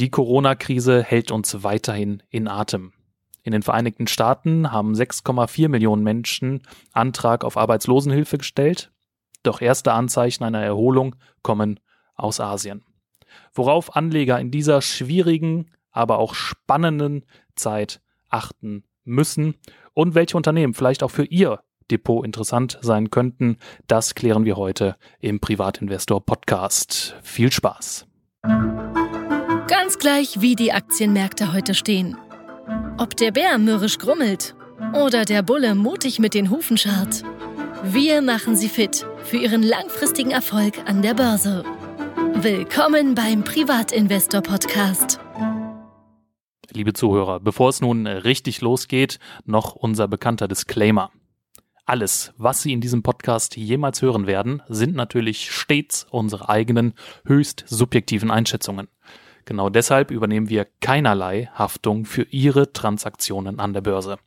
Die Corona-Krise hält uns weiterhin in Atem. In den Vereinigten Staaten haben 6,4 Millionen Menschen Antrag auf Arbeitslosenhilfe gestellt, doch erste Anzeichen einer Erholung kommen aus Asien. Worauf Anleger in dieser schwierigen, aber auch spannenden Zeit achten müssen und welche Unternehmen vielleicht auch für ihr Depot interessant sein könnten, das klären wir heute im Privatinvestor Podcast. Viel Spaß! Ganz gleich, wie die Aktienmärkte heute stehen. Ob der Bär mürrisch grummelt oder der Bulle mutig mit den Hufen scharrt. Wir machen Sie fit für Ihren langfristigen Erfolg an der Börse. Willkommen beim Privatinvestor Podcast. Liebe Zuhörer, bevor es nun richtig losgeht, noch unser bekannter Disclaimer. Alles, was Sie in diesem Podcast jemals hören werden, sind natürlich stets unsere eigenen, höchst subjektiven Einschätzungen. Genau deshalb übernehmen wir keinerlei Haftung für Ihre Transaktionen an der Börse.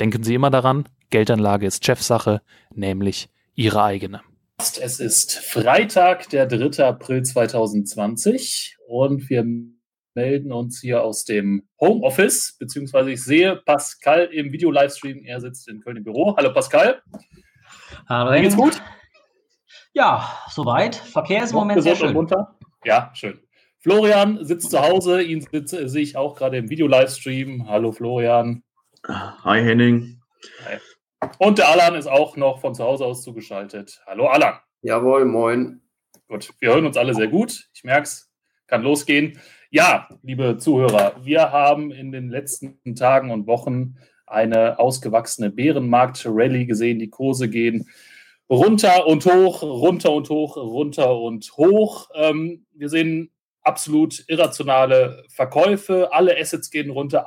Denken Sie immer daran, Geldanlage ist Chefsache, nämlich Ihre eigene. Es ist Freitag, der 3. April 2020 und wir melden uns hier aus dem Homeoffice, beziehungsweise ich sehe Pascal im Video-Livestream. Er sitzt in Köln im Büro. Hallo Pascal. Hallo. Geht's gut? Ja, soweit. Verkehr ist im Moment sehr schön. Ja, schön. Florian sitzt zu Hause, ihn sitze, sehe ich auch gerade im Video-Livestream. Hallo Florian. Hi Henning. Hi. Und der Alan ist auch noch von zu Hause aus zugeschaltet. Hallo Alan. Jawohl, moin. Gut, wir hören uns alle sehr gut. Ich merke es, kann losgehen. Ja, liebe Zuhörer, wir haben in den letzten Tagen und Wochen eine ausgewachsene Bärenmarkt-Rallye gesehen. Die Kurse gehen runter und hoch, runter und hoch, runter und hoch. Ähm, wir sehen absolut irrationale Verkäufe. Alle Assets gehen runter,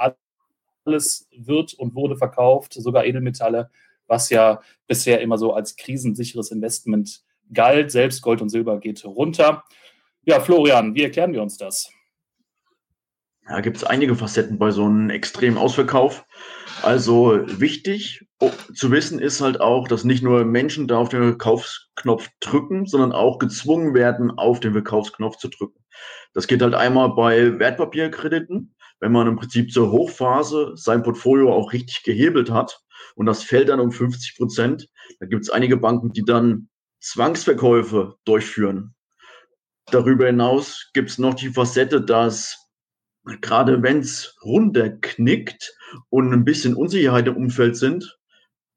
alles wird und wurde verkauft, sogar Edelmetalle, was ja bisher immer so als krisensicheres Investment galt. Selbst Gold und Silber geht runter. Ja, Florian, wie erklären wir uns das? Da gibt es einige Facetten bei so einem extremen Ausverkauf. Also wichtig oh, zu wissen ist halt auch, dass nicht nur Menschen da auf den Verkaufsknopf drücken, sondern auch gezwungen werden, auf den Verkaufsknopf zu drücken. Das geht halt einmal bei Wertpapierkrediten, wenn man im Prinzip zur Hochphase sein Portfolio auch richtig gehebelt hat und das fällt dann um 50 Prozent. Da gibt es einige Banken, die dann Zwangsverkäufe durchführen. Darüber hinaus gibt es noch die Facette, dass gerade wenn es runterknickt und ein bisschen Unsicherheit im Umfeld sind,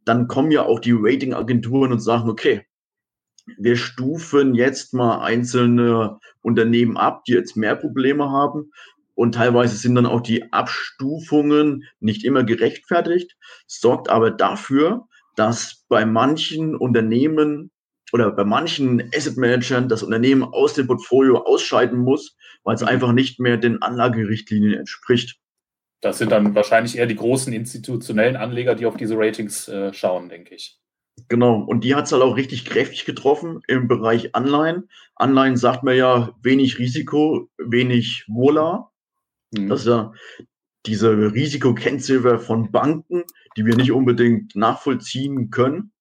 dann kommen ja auch die Ratingagenturen und sagen, okay, wir stufen jetzt mal einzelne Unternehmen ab, die jetzt mehr Probleme haben. Und teilweise sind dann auch die Abstufungen nicht immer gerechtfertigt, sorgt aber dafür, dass bei manchen Unternehmen oder bei manchen Asset Managern das Unternehmen aus dem Portfolio ausscheiden muss, weil es mhm. einfach nicht mehr den Anlagerichtlinien entspricht. Das sind dann wahrscheinlich eher die großen institutionellen Anleger, die auf diese Ratings äh, schauen, denke ich. Genau, und die hat es halt auch richtig kräftig getroffen im Bereich Anleihen. Anleihen sagt man ja wenig Risiko, wenig Wohler. Mhm. Das ist ja diese Risikokennziffer von Banken, die wir nicht unbedingt nachvollziehen können.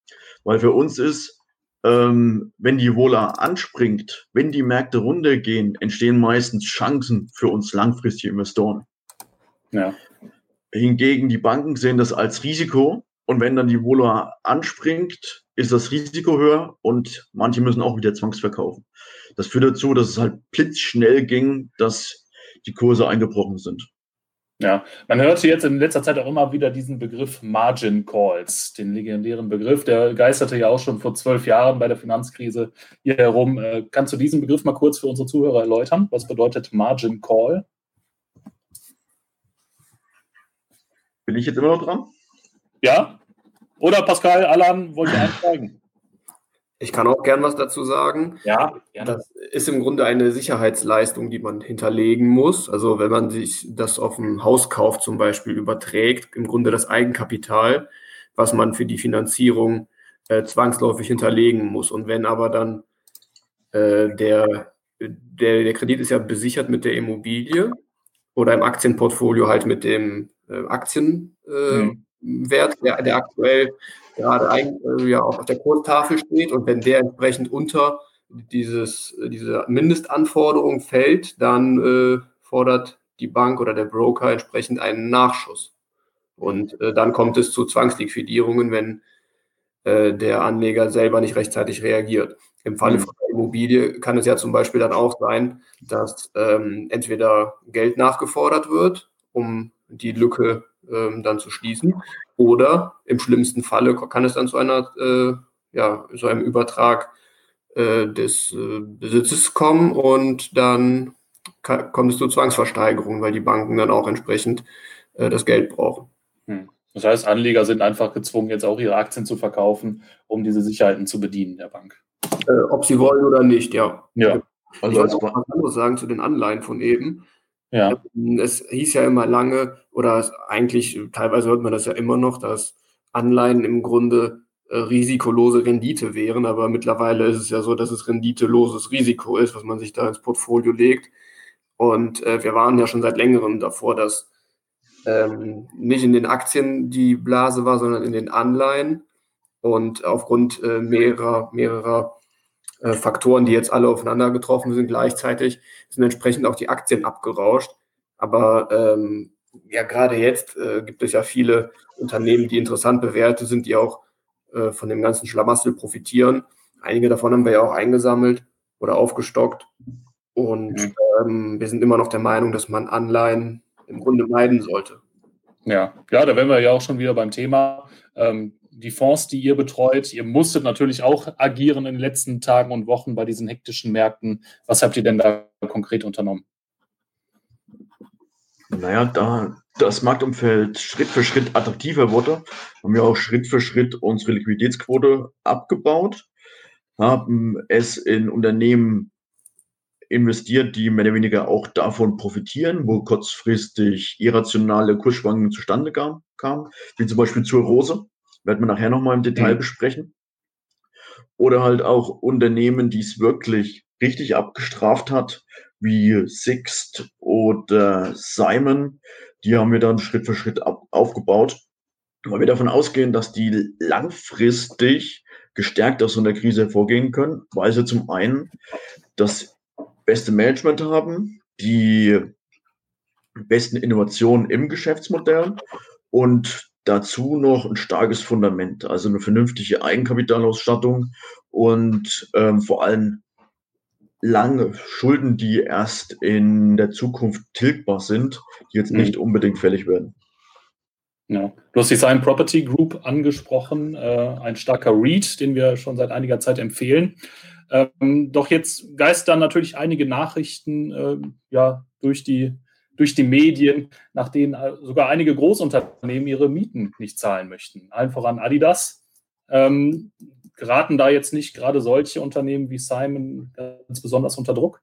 Weil für uns ist, ähm, wenn die Wohler anspringt, wenn die Märkte runtergehen, entstehen meistens Chancen für uns langfristige Investoren. Ja. Hingegen die Banken sehen das als Risiko und wenn dann die Vola anspringt, ist das Risiko höher und manche müssen auch wieder zwangsverkaufen. Das führt dazu, dass es halt blitzschnell ging, dass die Kurse eingebrochen sind. Ja, man hörte jetzt in letzter Zeit auch immer wieder diesen Begriff Margin Calls, den legendären Begriff, der geisterte ja auch schon vor zwölf Jahren bei der Finanzkrise hier herum. Äh, kannst du diesen Begriff mal kurz für unsere Zuhörer erläutern? Was bedeutet Margin Call? Bin ich jetzt immer noch dran? Ja? Oder Pascal, Alan, wollt ihr einsteigen? Ich kann auch gern was dazu sagen. Ja, gerne. Das ist im Grunde eine Sicherheitsleistung, die man hinterlegen muss. Also wenn man sich das auf dem Hauskauf zum Beispiel überträgt, im Grunde das Eigenkapital, was man für die Finanzierung äh, zwangsläufig hinterlegen muss. Und wenn aber dann äh, der, der, der Kredit ist ja besichert mit der Immobilie oder im Aktienportfolio halt mit dem äh, Aktien. Äh, mhm. Der, der aktuell gerade äh, ja, auf der Kurstafel steht. Und wenn der entsprechend unter dieses, diese Mindestanforderung fällt, dann äh, fordert die Bank oder der Broker entsprechend einen Nachschuss. Und äh, dann kommt es zu Zwangsliquidierungen, wenn äh, der Anleger selber nicht rechtzeitig reagiert. Im Falle mhm. von der Immobilie kann es ja zum Beispiel dann auch sein, dass ähm, entweder Geld nachgefordert wird, um die Lücke ähm, dann zu schließen, oder im schlimmsten Falle kann es dann zu einer, äh, ja, so einem Übertrag äh, des äh, Besitzes kommen und dann kann, kommt es zu Zwangsversteigerungen, weil die Banken dann auch entsprechend äh, das Geld brauchen. Hm. Das heißt, Anleger sind einfach gezwungen, jetzt auch ihre Aktien zu verkaufen, um diese Sicherheiten zu bedienen der Bank. Äh, ob sie wollen oder nicht, ja. Ja. Also ich wollte auch was anderes sagen zu den Anleihen von eben. Ja. Es hieß ja immer lange, oder eigentlich, teilweise hört man das ja immer noch, dass Anleihen im Grunde äh, risikolose Rendite wären, aber mittlerweile ist es ja so, dass es renditeloses Risiko ist, was man sich da ins Portfolio legt. Und äh, wir waren ja schon seit längerem davor, dass ähm, nicht in den Aktien die Blase war, sondern in den Anleihen. Und aufgrund äh, mehrerer, mehrerer äh, Faktoren, die jetzt alle aufeinander getroffen sind gleichzeitig, sind entsprechend auch die Aktien abgerauscht. Aber ähm, ja, gerade jetzt äh, gibt es ja viele Unternehmen, die interessant bewertet sind, die auch äh, von dem ganzen Schlamassel profitieren. Einige davon haben wir ja auch eingesammelt oder aufgestockt. Und mhm. ähm, wir sind immer noch der Meinung, dass man Anleihen im Grunde meiden sollte. Ja, ja, da wären wir ja auch schon wieder beim Thema. Ähm, die Fonds, die ihr betreut, ihr musstet natürlich auch agieren in den letzten Tagen und Wochen bei diesen hektischen Märkten. Was habt ihr denn da konkret unternommen? Naja, da das Marktumfeld Schritt für Schritt attraktiver wurde, haben wir auch Schritt für Schritt unsere Liquiditätsquote abgebaut, haben es in Unternehmen investiert, die mehr oder weniger auch davon profitieren, wo kurzfristig irrationale Kursschwankungen zustande kamen, wie zum Beispiel zur Rose, werden wir nachher nochmal im Detail mhm. besprechen. Oder halt auch Unternehmen, die es wirklich richtig abgestraft hat, wie Sixt oder Simon, die haben wir dann Schritt für Schritt ab, aufgebaut, weil wir davon ausgehen, dass die langfristig gestärkt aus so einer Krise hervorgehen können, weil sie zum einen das beste Management haben, die besten Innovationen im Geschäftsmodell und dazu noch ein starkes Fundament, also eine vernünftige Eigenkapitalausstattung und ähm, vor allem lange Schulden, die erst in der Zukunft tilgbar sind, die jetzt nicht mhm. unbedingt fällig werden. Ja. Du hast die Sign Property Group angesprochen, äh, ein starker REIT, den wir schon seit einiger Zeit empfehlen. Ähm, doch jetzt geistern natürlich einige Nachrichten äh, ja, durch, die, durch die Medien, nach denen äh, sogar einige Großunternehmen ihre Mieten nicht zahlen möchten. Allen voran Adidas. Ähm, geraten da jetzt nicht gerade solche Unternehmen wie Simon ganz besonders unter Druck?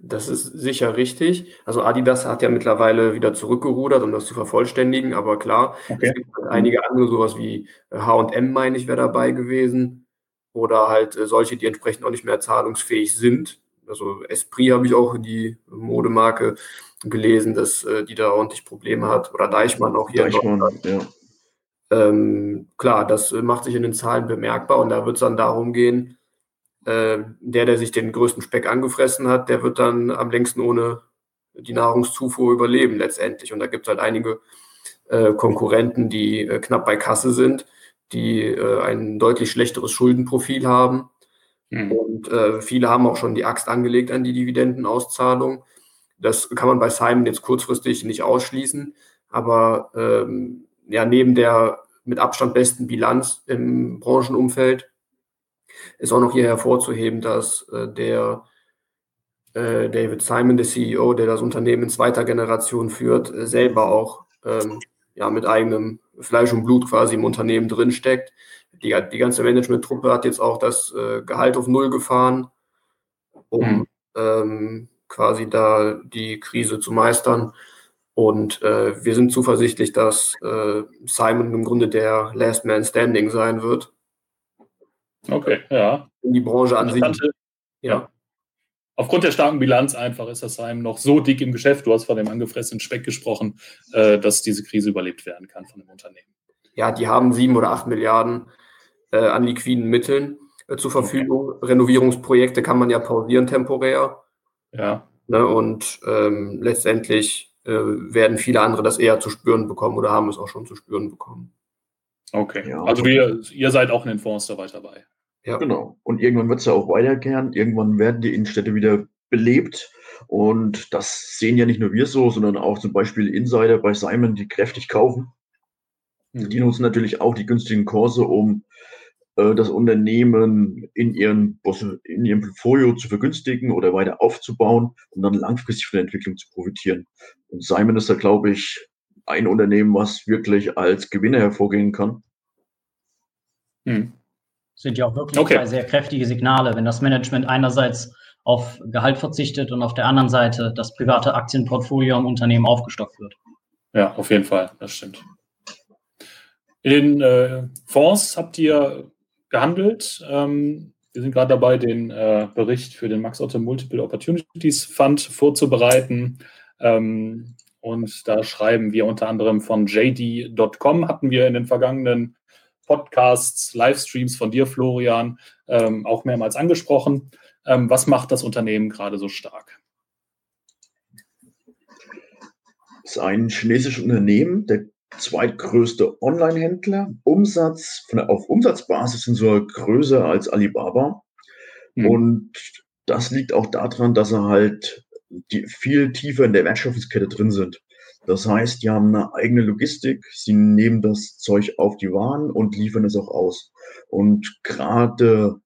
Das ist sicher richtig. Also Adidas hat ja mittlerweile wieder zurückgerudert, um das zu vervollständigen. Aber klar, okay. es gibt einige andere, sowas wie H&M, meine ich, wäre dabei gewesen oder halt äh, solche, die entsprechend auch nicht mehr zahlungsfähig sind. Also Esprit habe ich auch die Modemarke gelesen, dass äh, die da ordentlich Probleme hat. Oder Deichmann auch hier. Deichmann, ja. Ähm, klar, das äh, macht sich in den Zahlen bemerkbar und da wird es dann darum gehen, äh, der, der sich den größten Speck angefressen hat, der wird dann am längsten ohne die Nahrungszufuhr überleben letztendlich. Und da gibt es halt einige äh, Konkurrenten, die äh, knapp bei Kasse sind die äh, ein deutlich schlechteres Schuldenprofil haben. Mhm. Und äh, viele haben auch schon die Axt angelegt an die Dividendenauszahlung. Das kann man bei Simon jetzt kurzfristig nicht ausschließen. Aber ähm, ja, neben der mit Abstand besten Bilanz im Branchenumfeld ist auch noch hier hervorzuheben, dass äh, der äh, David Simon, der CEO, der das Unternehmen in zweiter Generation führt, äh, selber auch ähm, ja, mit eigenem Fleisch und Blut quasi im Unternehmen drinsteckt. Die, die ganze Management-Truppe hat jetzt auch das äh, Gehalt auf Null gefahren, um mhm. ähm, quasi da die Krise zu meistern. Und äh, wir sind zuversichtlich, dass äh, Simon im Grunde der Last Man Standing sein wird. Okay, ja. In die Branche an sich. Ja. Aufgrund der starken Bilanz einfach ist das Heim noch so dick im Geschäft, du hast von dem angefressenen Speck gesprochen, äh, dass diese Krise überlebt werden kann von dem Unternehmen. Ja, die haben sieben oder acht Milliarden äh, an liquiden Mitteln äh, zur Verfügung. Okay. Renovierungsprojekte kann man ja pausieren temporär. Ja. Ne? Und ähm, letztendlich äh, werden viele andere das eher zu spüren bekommen oder haben es auch schon zu spüren bekommen. Okay, ja. also wir, ihr seid auch in den Fonds dabei dabei. Ja. Genau. Und irgendwann wird es ja auch weiterkehren. Irgendwann werden die Innenstädte wieder belebt. Und das sehen ja nicht nur wir so, sondern auch zum Beispiel Insider bei Simon, die kräftig kaufen. Mhm. Die nutzen natürlich auch die günstigen Kurse, um äh, das Unternehmen in, ihren, in ihrem Portfolio zu vergünstigen oder weiter aufzubauen, um dann langfristig von der Entwicklung zu profitieren. Und Simon ist da, glaube ich, ein Unternehmen, was wirklich als Gewinner hervorgehen kann. Hm. Sind ja auch wirklich okay. sehr kräftige Signale, wenn das Management einerseits auf Gehalt verzichtet und auf der anderen Seite das private Aktienportfolio am Unternehmen aufgestockt wird. Ja, auf jeden Fall, das stimmt. In den äh, Fonds habt ihr gehandelt. Ähm, wir sind gerade dabei, den äh, Bericht für den Max Otto Multiple Opportunities Fund vorzubereiten. Ähm, und da schreiben wir unter anderem von JD.com, hatten wir in den vergangenen Podcasts, Livestreams von dir, Florian, ähm, auch mehrmals angesprochen. Ähm, was macht das Unternehmen gerade so stark? Es ist ein chinesisches Unternehmen, der zweitgrößte Online-Händler. Umsatz von, auf Umsatzbasis sind sogar größer als Alibaba. Mhm. Und das liegt auch daran, dass sie halt die viel tiefer in der Wertschöpfungskette drin sind. Das heißt, die haben eine eigene Logistik, sie nehmen das Zeug auf die Waren und liefern es auch aus. Und gerade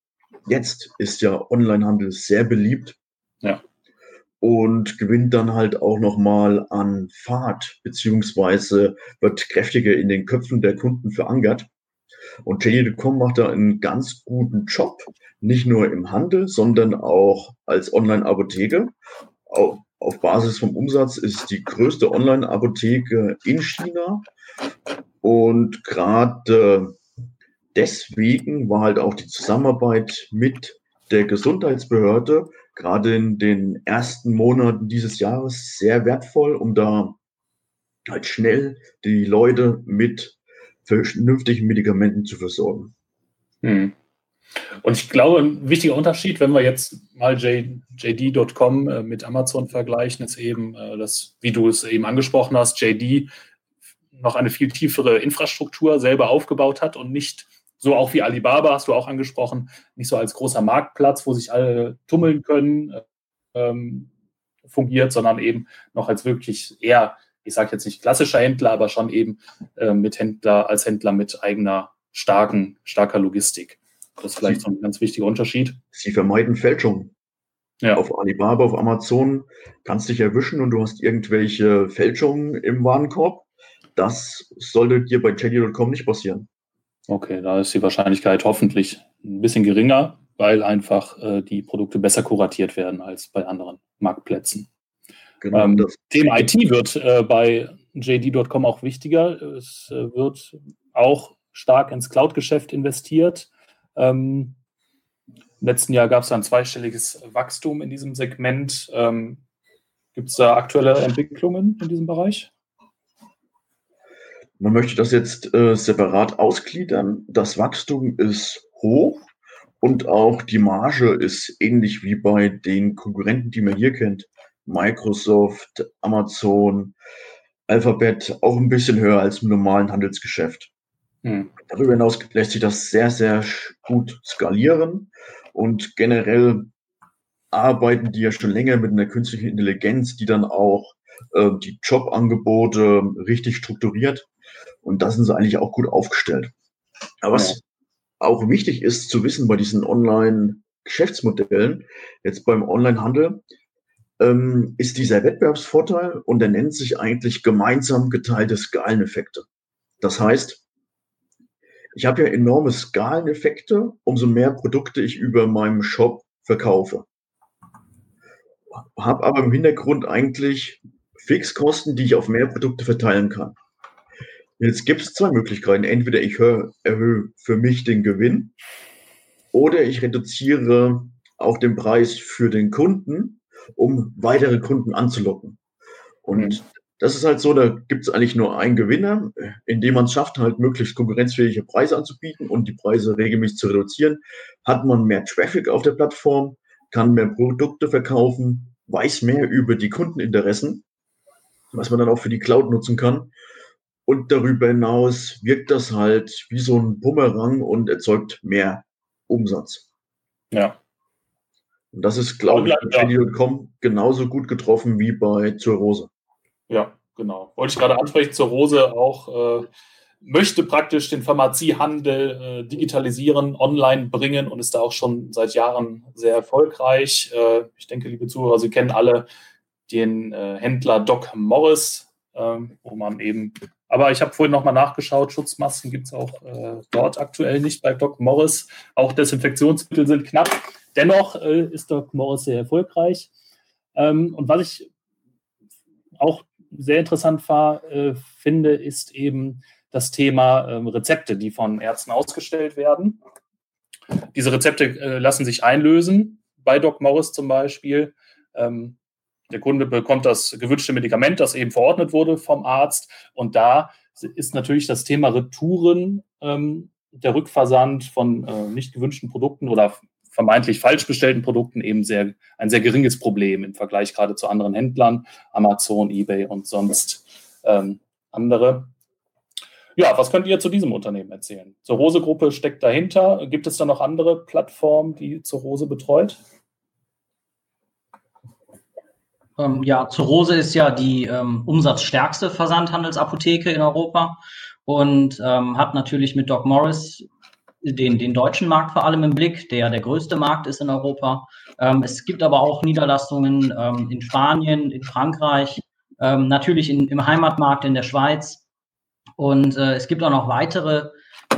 jetzt ist ja Onlinehandel sehr beliebt. Ja und gewinnt dann halt auch nochmal an Fahrt, beziehungsweise wird kräftiger in den Köpfen der Kunden verankert. Und JD.com macht da einen ganz guten Job, nicht nur im Handel, sondern auch als Online-Apotheke. Auf Basis vom Umsatz ist die größte Online-Apotheke in China. Und gerade deswegen war halt auch die Zusammenarbeit mit der Gesundheitsbehörde gerade in den ersten Monaten dieses Jahres sehr wertvoll, um da halt schnell die Leute mit vernünftigen Medikamenten zu versorgen. Hm. Und ich glaube, ein wichtiger Unterschied, wenn wir jetzt mal JD.com äh, mit Amazon vergleichen, ist eben, äh, dass, wie du es eben angesprochen hast, JD noch eine viel tiefere Infrastruktur selber aufgebaut hat und nicht so auch wie Alibaba, hast du auch angesprochen, nicht so als großer Marktplatz, wo sich alle tummeln können, ähm, fungiert, sondern eben noch als wirklich eher, ich sage jetzt nicht klassischer Händler, aber schon eben äh, mit Händler, als Händler mit eigener starken, starker Logistik. Das ist vielleicht so ein ganz wichtiger Unterschied. Sie vermeiden Fälschungen. Ja. Auf Alibaba, auf Amazon kannst dich erwischen und du hast irgendwelche Fälschungen im Warenkorb. Das sollte dir bei JD.com nicht passieren. Okay, da ist die Wahrscheinlichkeit hoffentlich ein bisschen geringer, weil einfach äh, die Produkte besser kuratiert werden als bei anderen Marktplätzen. Genau, ähm, das Thema IT wird äh, bei JD.com auch wichtiger. Es äh, wird auch stark ins Cloud-Geschäft investiert. Ähm, Im letzten Jahr gab es ein zweistelliges Wachstum in diesem Segment. Ähm, Gibt es da aktuelle Entwicklungen in diesem Bereich? Man möchte das jetzt äh, separat ausgliedern. Das Wachstum ist hoch und auch die Marge ist ähnlich wie bei den Konkurrenten, die man hier kennt. Microsoft, Amazon, Alphabet auch ein bisschen höher als im normalen Handelsgeschäft. Hm. Darüber hinaus lässt sich das sehr, sehr gut skalieren und generell arbeiten die ja schon länger mit einer künstlichen Intelligenz, die dann auch äh, die Jobangebote richtig strukturiert und da sind sie eigentlich auch gut aufgestellt. Aber was auch wichtig ist zu wissen bei diesen Online-Geschäftsmodellen, jetzt beim Online-Handel, ähm, ist dieser Wettbewerbsvorteil und der nennt sich eigentlich gemeinsam geteilte Skaleneffekte. Das heißt, ich habe ja enorme Skaleneffekte, umso mehr Produkte ich über meinem Shop verkaufe. Habe aber im Hintergrund eigentlich Fixkosten, die ich auf mehr Produkte verteilen kann. Jetzt gibt es zwei Möglichkeiten. Entweder ich erhöhe für mich den Gewinn oder ich reduziere auch den Preis für den Kunden, um weitere Kunden anzulocken. Und mhm. das ist halt so, da gibt es eigentlich nur einen Gewinner, indem man es schafft, halt möglichst konkurrenzfähige Preise anzubieten und die Preise regelmäßig zu reduzieren. Hat man mehr Traffic auf der Plattform, kann mehr Produkte verkaufen, weiß mehr über die Kundeninteressen, was man dann auch für die Cloud nutzen kann. Und darüber hinaus wirkt das halt wie so ein Bumerang und erzeugt mehr Umsatz. Ja. Und das ist, glaube ich, bei Credit.com genauso gut getroffen wie bei Zur Rose. Ja, genau. Wollte ich gerade ansprechen, Zur Rose auch äh, möchte praktisch den Pharmaziehandel äh, digitalisieren, online bringen und ist da auch schon seit Jahren sehr erfolgreich. Äh, ich denke, liebe Zuhörer, Sie kennen alle den äh, Händler Doc Morris, ähm, wo man eben, aber ich habe vorhin nochmal nachgeschaut, Schutzmasken gibt es auch äh, dort aktuell nicht bei Doc Morris. Auch Desinfektionsmittel sind knapp. Dennoch äh, ist Doc Morris sehr erfolgreich. Ähm, und was ich auch sehr interessant war, äh, finde, ist eben das Thema ähm, Rezepte, die von Ärzten ausgestellt werden. Diese Rezepte äh, lassen sich einlösen, bei Doc Morris zum Beispiel. Ähm, der Kunde bekommt das gewünschte Medikament, das eben verordnet wurde vom Arzt. Und da ist natürlich das Thema Retouren, ähm, der Rückversand von äh, nicht gewünschten Produkten oder vermeintlich falsch bestellten Produkten eben sehr, ein sehr geringes Problem im Vergleich gerade zu anderen Händlern, Amazon, eBay und sonst ähm, andere. Ja, was könnt ihr zu diesem Unternehmen erzählen? Zur Rose-Gruppe steckt dahinter. Gibt es da noch andere Plattformen, die zur Rose betreut? Ähm, ja, zur Rose ist ja die ähm, umsatzstärkste Versandhandelsapotheke in Europa und ähm, hat natürlich mit Doc Morris den, den deutschen Markt vor allem im Blick, der der größte Markt ist in Europa. Ähm, es gibt aber auch Niederlassungen ähm, in Spanien, in Frankreich, ähm, natürlich in, im Heimatmarkt in der Schweiz. Und äh, es gibt auch noch weitere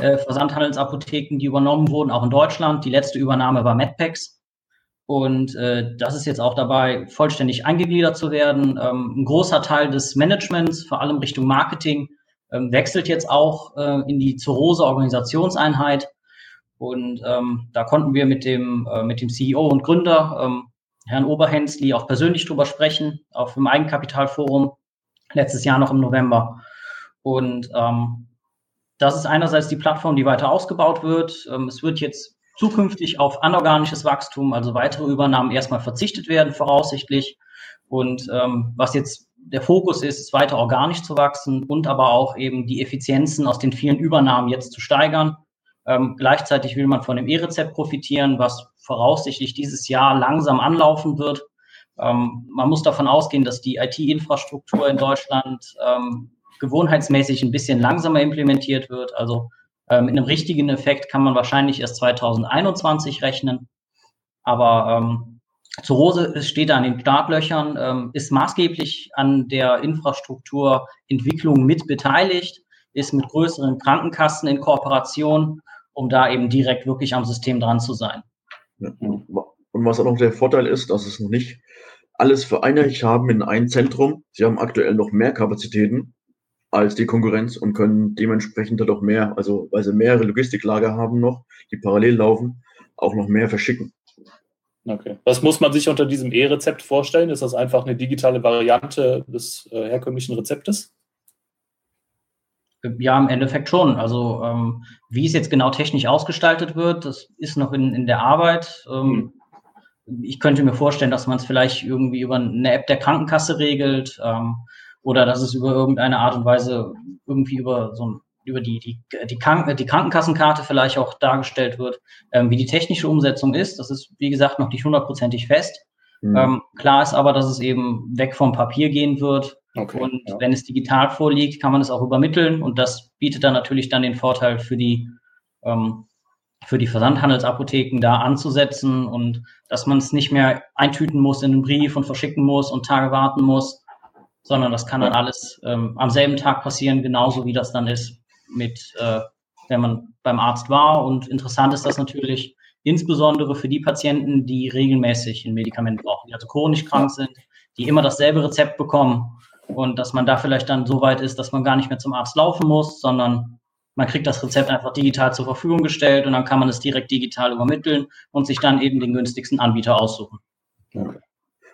äh, Versandhandelsapotheken, die übernommen wurden, auch in Deutschland. Die letzte Übernahme war MedPacks. Und äh, das ist jetzt auch dabei, vollständig eingegliedert zu werden. Ähm, ein großer Teil des Managements, vor allem Richtung Marketing, ähm, wechselt jetzt auch äh, in die Zurose Organisationseinheit. Und ähm, da konnten wir mit dem, äh, mit dem CEO und Gründer, ähm, Herrn Oberhensli, auch persönlich drüber sprechen, auf dem Eigenkapitalforum letztes Jahr noch im November. Und ähm, das ist einerseits die Plattform, die weiter ausgebaut wird. Ähm, es wird jetzt zukünftig auf anorganisches Wachstum, also weitere Übernahmen erstmal verzichtet werden, voraussichtlich. Und ähm, was jetzt der Fokus ist, ist weiter organisch zu wachsen und aber auch eben die Effizienzen aus den vielen Übernahmen jetzt zu steigern. Ähm, gleichzeitig will man von dem E-Rezept profitieren, was voraussichtlich dieses Jahr langsam anlaufen wird. Ähm, man muss davon ausgehen, dass die IT-Infrastruktur in Deutschland ähm, gewohnheitsmäßig ein bisschen langsamer implementiert wird. Also ähm, in einem richtigen Effekt kann man wahrscheinlich erst 2021 rechnen. Aber ähm, zur Rose steht an den Startlöchern, ähm, ist maßgeblich an der Infrastrukturentwicklung mit beteiligt, ist mit größeren Krankenkassen in Kooperation, um da eben direkt wirklich am System dran zu sein. Und was auch noch der Vorteil ist, dass es noch nicht alles vereinigt haben in ein Zentrum. Sie haben aktuell noch mehr Kapazitäten als die Konkurrenz und können dementsprechend halt auch mehr, also weil sie mehrere Logistiklager haben noch, die parallel laufen, auch noch mehr verschicken. Okay. Was muss man sich unter diesem E-Rezept vorstellen? Ist das einfach eine digitale Variante des äh, herkömmlichen Rezeptes? Ja, im Endeffekt schon. Also ähm, wie es jetzt genau technisch ausgestaltet wird, das ist noch in, in der Arbeit. Ähm, hm. Ich könnte mir vorstellen, dass man es vielleicht irgendwie über eine App der Krankenkasse regelt ähm, oder dass es über irgendeine Art und Weise irgendwie über so ein über die, die, die, Kranken, die Krankenkassenkarte vielleicht auch dargestellt wird, ähm, wie die technische Umsetzung ist. Das ist, wie gesagt, noch nicht hundertprozentig fest. Mhm. Ähm, klar ist aber, dass es eben weg vom Papier gehen wird. Okay, und ja. wenn es digital vorliegt, kann man es auch übermitteln. Und das bietet dann natürlich dann den Vorteil für die, ähm, für die Versandhandelsapotheken da anzusetzen und dass man es nicht mehr eintüten muss in einen Brief und verschicken muss und Tage warten muss, sondern das kann dann alles ähm, am selben Tag passieren, genauso wie das dann ist, mit, äh, wenn man beim Arzt war. Und interessant ist das natürlich insbesondere für die Patienten, die regelmäßig ein Medikament brauchen, die also chronisch krank sind, die immer dasselbe Rezept bekommen. Und dass man da vielleicht dann so weit ist, dass man gar nicht mehr zum Arzt laufen muss, sondern man kriegt das Rezept einfach digital zur Verfügung gestellt und dann kann man es direkt digital übermitteln und sich dann eben den günstigsten Anbieter aussuchen. Okay.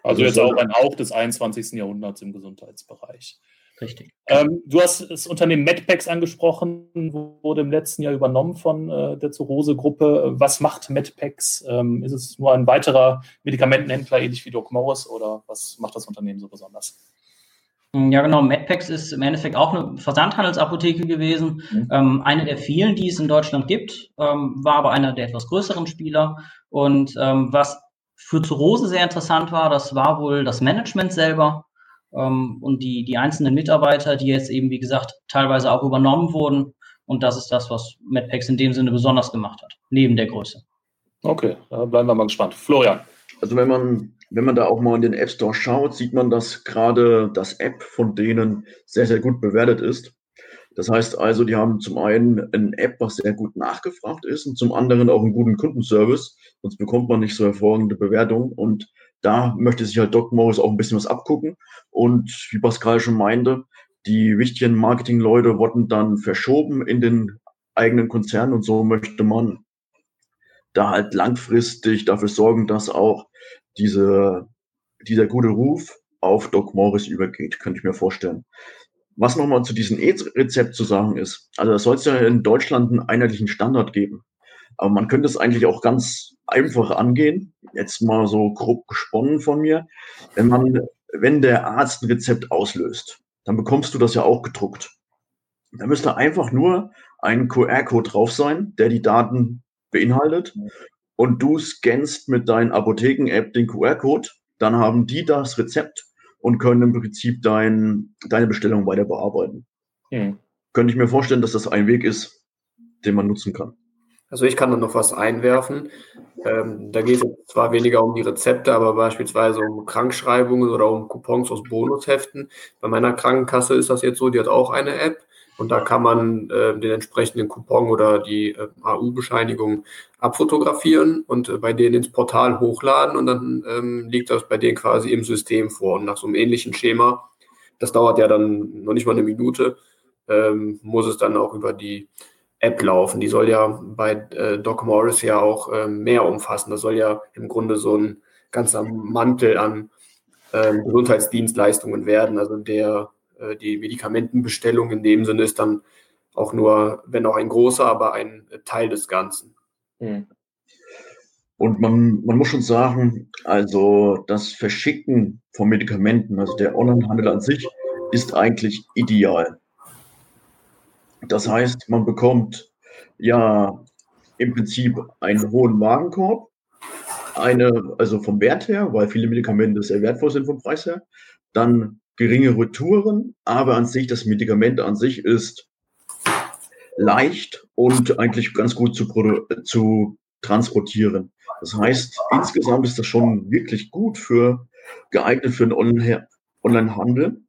Also jetzt auch ein Hauch des 21. Jahrhunderts im Gesundheitsbereich. Richtig. Ähm, du hast das Unternehmen MedPacks angesprochen, wurde im letzten Jahr übernommen von äh, der Zurose-Gruppe. Was macht MedPacks? Ähm, ist es nur ein weiterer Medikamentenhändler, ähnlich wie Doc Morris, oder was macht das Unternehmen so besonders? Ja, genau. MedPacks ist im Endeffekt auch eine Versandhandelsapotheke gewesen. Mhm. Ähm, eine der vielen, die es in Deutschland gibt, ähm, war aber einer der etwas größeren Spieler. Und ähm, was für Zurose sehr interessant war, das war wohl das Management selber ähm, und die, die einzelnen Mitarbeiter, die jetzt eben, wie gesagt, teilweise auch übernommen wurden. Und das ist das, was MedPacks in dem Sinne besonders gemacht hat, neben der Größe. Okay, da bleiben wir mal gespannt. Florian. Also wenn man, wenn man da auch mal in den App Store schaut, sieht man, dass gerade das App von denen sehr, sehr gut bewertet ist. Das heißt also, die haben zum einen eine App, was sehr gut nachgefragt ist und zum anderen auch einen guten Kundenservice. Sonst bekommt man nicht so hervorragende Bewertungen. Und da möchte sich halt Doc Morris auch ein bisschen was abgucken. Und wie Pascal schon meinte, die wichtigen Marketingleute wurden dann verschoben in den eigenen Konzern und so möchte man da halt langfristig dafür sorgen, dass auch diese, dieser gute Ruf auf Doc Morris übergeht, könnte ich mir vorstellen. Was nochmal zu diesem E-Rezept zu sagen ist, also es soll es ja in Deutschland einen einheitlichen Standard geben. Aber man könnte es eigentlich auch ganz einfach angehen. Jetzt mal so grob gesponnen von mir. Wenn man, wenn der Arzt ein Rezept auslöst, dann bekommst du das ja auch gedruckt. Da müsste einfach nur ein QR-Code drauf sein, der die Daten beinhaltet. Und du scannst mit deinen Apotheken-App den QR-Code. Dann haben die das Rezept und können im Prinzip dein, deine Bestellung weiter bearbeiten. Hm. Könnte ich mir vorstellen, dass das ein Weg ist, den man nutzen kann. Also ich kann da noch was einwerfen. Ähm, da geht es zwar weniger um die Rezepte, aber beispielsweise um Krankschreibungen oder um Coupons aus Bonusheften. Bei meiner Krankenkasse ist das jetzt so, die hat auch eine App und da kann man äh, den entsprechenden Coupon oder die äh, AU-Bescheinigung abfotografieren und äh, bei denen ins Portal hochladen und dann ähm, liegt das bei denen quasi im System vor. Und nach so einem ähnlichen Schema, das dauert ja dann noch nicht mal eine Minute, ähm, muss es dann auch über die App laufen. Die soll ja bei äh, Doc Morris ja auch äh, mehr umfassen. Das soll ja im Grunde so ein ganzer Mantel an äh, Gesundheitsdienstleistungen werden. Also der die Medikamentenbestellung in dem Sinne ist dann auch nur, wenn auch ein großer, aber ein Teil des Ganzen. Mhm. Und man, man muss schon sagen, also das Verschicken von Medikamenten, also der Onlinehandel an sich, ist eigentlich ideal. Das heißt, man bekommt ja im Prinzip einen hohen Warenkorb, eine, also vom Wert her, weil viele Medikamente sehr wertvoll sind vom Preis her, dann geringe Retouren, aber an sich, das Medikament an sich ist leicht und eigentlich ganz gut zu, zu transportieren. Das heißt, insgesamt ist das schon wirklich gut für geeignet für den Online-Handel.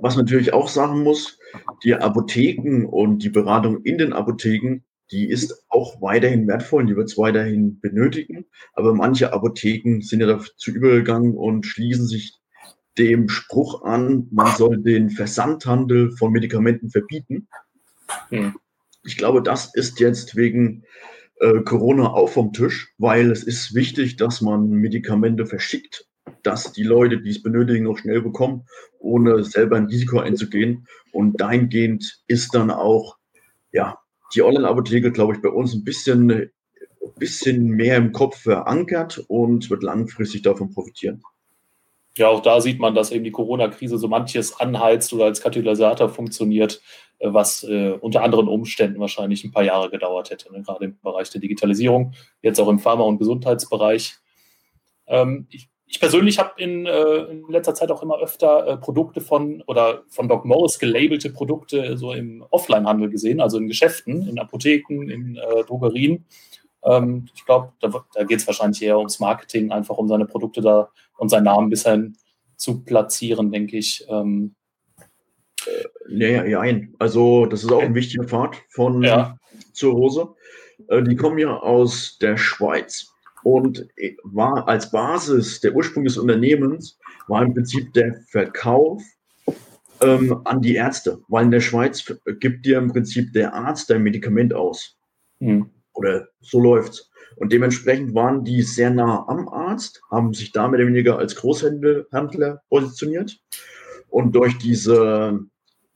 Was natürlich auch sagen muss, die Apotheken und die Beratung in den Apotheken, die ist auch weiterhin wertvoll, die wird es weiterhin benötigen. Aber manche Apotheken sind ja dazu übergegangen und schließen sich dem Spruch an, man soll den Versandhandel von Medikamenten verbieten. Hm. Ich glaube, das ist jetzt wegen äh, Corona auch vom Tisch, weil es ist wichtig, dass man Medikamente verschickt dass die Leute, die es benötigen, auch schnell bekommen, ohne selber ein Risiko einzugehen. Und dahingehend ist dann auch, ja, die Online-Apotheke, glaube ich, bei uns ein bisschen, bisschen mehr im Kopf verankert und wird langfristig davon profitieren. Ja, auch da sieht man, dass eben die Corona-Krise so manches anheizt oder als Katalysator funktioniert, äh, was äh, unter anderen Umständen wahrscheinlich ein paar Jahre gedauert hätte, ne? gerade im Bereich der Digitalisierung, jetzt auch im Pharma- und Gesundheitsbereich. Ähm, ich ich persönlich habe in, äh, in, letzter Zeit auch immer öfter äh, Produkte von oder von Doc Morris gelabelte Produkte so im Offline-Handel gesehen, also in Geschäften, in Apotheken, in äh, Drogerien. Ähm, ich glaube, da, da geht es wahrscheinlich eher ums Marketing, einfach um seine Produkte da und seinen Namen bisher zu platzieren, denke ich. Ähm, Nee, nein. Also, das ist auch ein wichtiger Pfad von ja. zur Hose. Äh, die kommen ja aus der Schweiz und war als Basis der Ursprung des Unternehmens war im Prinzip der Verkauf ähm, an die Ärzte, weil in der Schweiz gibt dir im Prinzip der Arzt dein Medikament aus. Mhm. Oder so läuft's. Und dementsprechend waren die sehr nah am Arzt, haben sich da mehr oder weniger als Großhändler positioniert. Und durch diese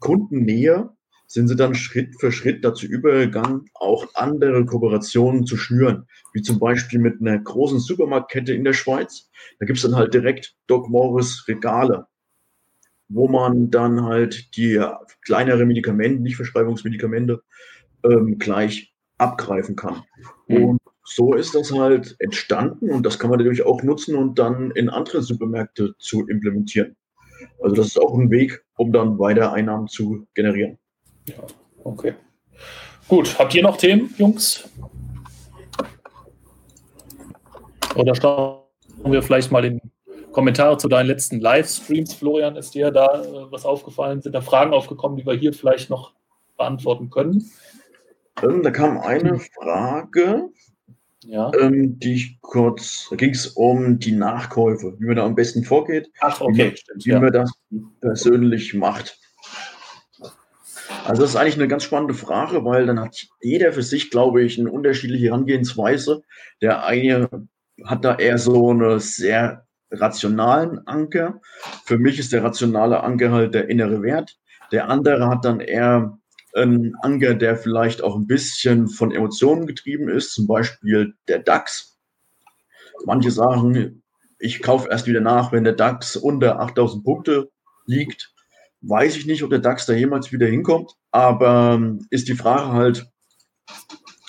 Kundennähe sind sie dann Schritt für Schritt dazu übergegangen, auch andere Kooperationen zu schnüren, wie zum Beispiel mit einer großen Supermarktkette in der Schweiz. Da gibt es dann halt direkt Doc Morris Regale, wo man dann halt die kleinere Medikamente, nicht Verschreibungsmedikamente, ähm, gleich abgreifen kann. Mhm. Und so ist das halt entstanden und das kann man natürlich auch nutzen und dann in andere Supermärkte zu implementieren. Also das ist auch ein Weg, um dann weiter Einnahmen zu generieren. Ja, okay. Gut, habt ihr noch Themen, Jungs? Oder schauen wir vielleicht mal in Kommentare zu deinen letzten Livestreams, Florian. Ist dir da äh, was aufgefallen? Sind da Fragen aufgekommen, die wir hier vielleicht noch beantworten können? Ähm, da kam eine Frage, ja. ähm, die ich kurz, da ging es um die Nachkäufe, wie man da am besten vorgeht. Ach, okay, wie, stimmt, wie ja. man das persönlich macht. Also das ist eigentlich eine ganz spannende Frage, weil dann hat jeder für sich, glaube ich, eine unterschiedliche Herangehensweise. Der eine hat da eher so eine sehr rationalen Anker. Für mich ist der rationale Anker halt der innere Wert. Der andere hat dann eher einen Anker, der vielleicht auch ein bisschen von Emotionen getrieben ist, zum Beispiel der DAX. Manche sagen, ich kaufe erst wieder nach, wenn der DAX unter 8000 Punkte liegt. Weiß ich nicht, ob der DAX da jemals wieder hinkommt, aber ähm, ist die Frage halt,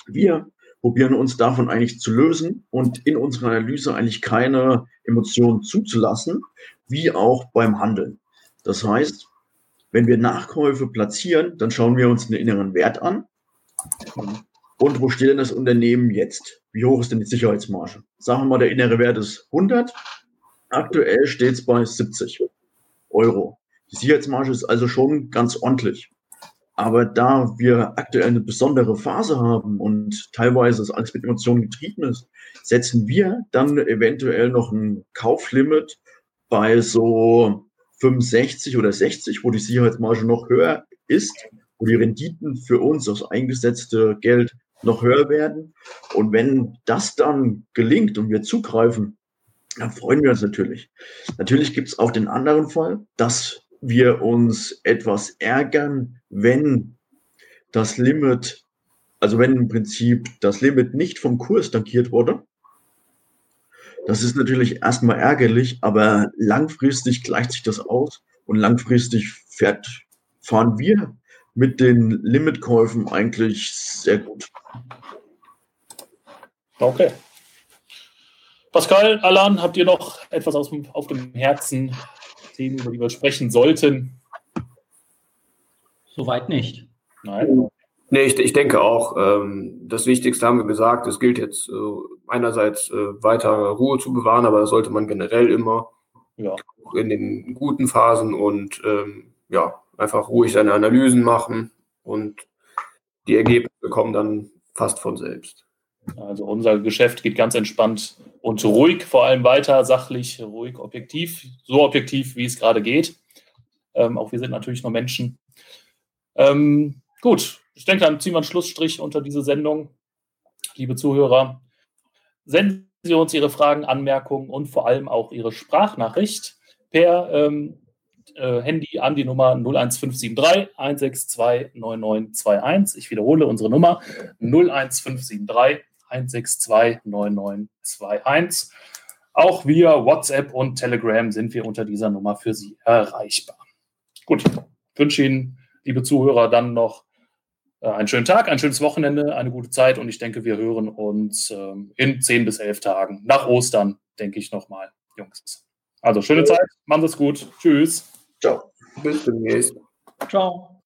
wir probieren uns davon eigentlich zu lösen und in unserer Analyse eigentlich keine Emotionen zuzulassen, wie auch beim Handeln. Das heißt, wenn wir Nachkäufe platzieren, dann schauen wir uns den inneren Wert an. Und wo steht denn das Unternehmen jetzt? Wie hoch ist denn die Sicherheitsmarge? Sagen wir mal, der innere Wert ist 100. Aktuell steht es bei 70 Euro. Die Sicherheitsmarge ist also schon ganz ordentlich. Aber da wir aktuell eine besondere Phase haben und teilweise das alles mit Emotionen getrieben ist, setzen wir dann eventuell noch ein Kauflimit bei so 65 oder 60, wo die Sicherheitsmarge noch höher ist, wo die Renditen für uns, das eingesetzte Geld, noch höher werden. Und wenn das dann gelingt und wir zugreifen, dann freuen wir uns natürlich. Natürlich gibt es auch den anderen Fall, dass wir uns etwas ärgern, wenn das Limit, also wenn im Prinzip das Limit nicht vom Kurs tankiert wurde das ist natürlich erstmal ärgerlich, aber langfristig gleicht sich das aus und langfristig fährt, fahren wir mit den Limitkäufen eigentlich sehr gut. Okay. Pascal, Alan, habt ihr noch etwas auf dem, auf dem Herzen, Themen, über die wir sprechen sollten? Soweit nicht. Nein. Nee, ich, ich denke auch, ähm, das Wichtigste haben wir gesagt, es gilt jetzt äh, einerseits äh, weiter Ruhe zu bewahren, aber das sollte man generell immer ja. in den guten Phasen und ähm, ja, einfach ruhig seine Analysen machen und die Ergebnisse kommen dann fast von selbst. Also unser Geschäft geht ganz entspannt und ruhig, vor allem weiter, sachlich, ruhig, objektiv, so objektiv, wie es gerade geht. Ähm, auch wir sind natürlich nur Menschen. Ähm, gut, ich denke, dann ziehen wir einen Schlussstrich unter diese Sendung. Liebe Zuhörer, senden Sie uns Ihre Fragen, Anmerkungen und vor allem auch Ihre Sprachnachricht per ähm, äh, Handy an die Nummer 01573 162 9921. Ich wiederhole unsere Nummer 01573 162 9921. Auch via WhatsApp und Telegram sind wir unter dieser Nummer für Sie erreichbar. Gut, wünsche Ihnen, liebe Zuhörer, dann noch einen schönen Tag, ein schönes Wochenende, eine gute Zeit und ich denke, wir hören uns ähm, in zehn bis elf Tagen nach Ostern, denke ich nochmal, Jungs. Also schöne Zeit, machen Sie es gut. Tschüss. Ciao. Bis demnächst. Ciao.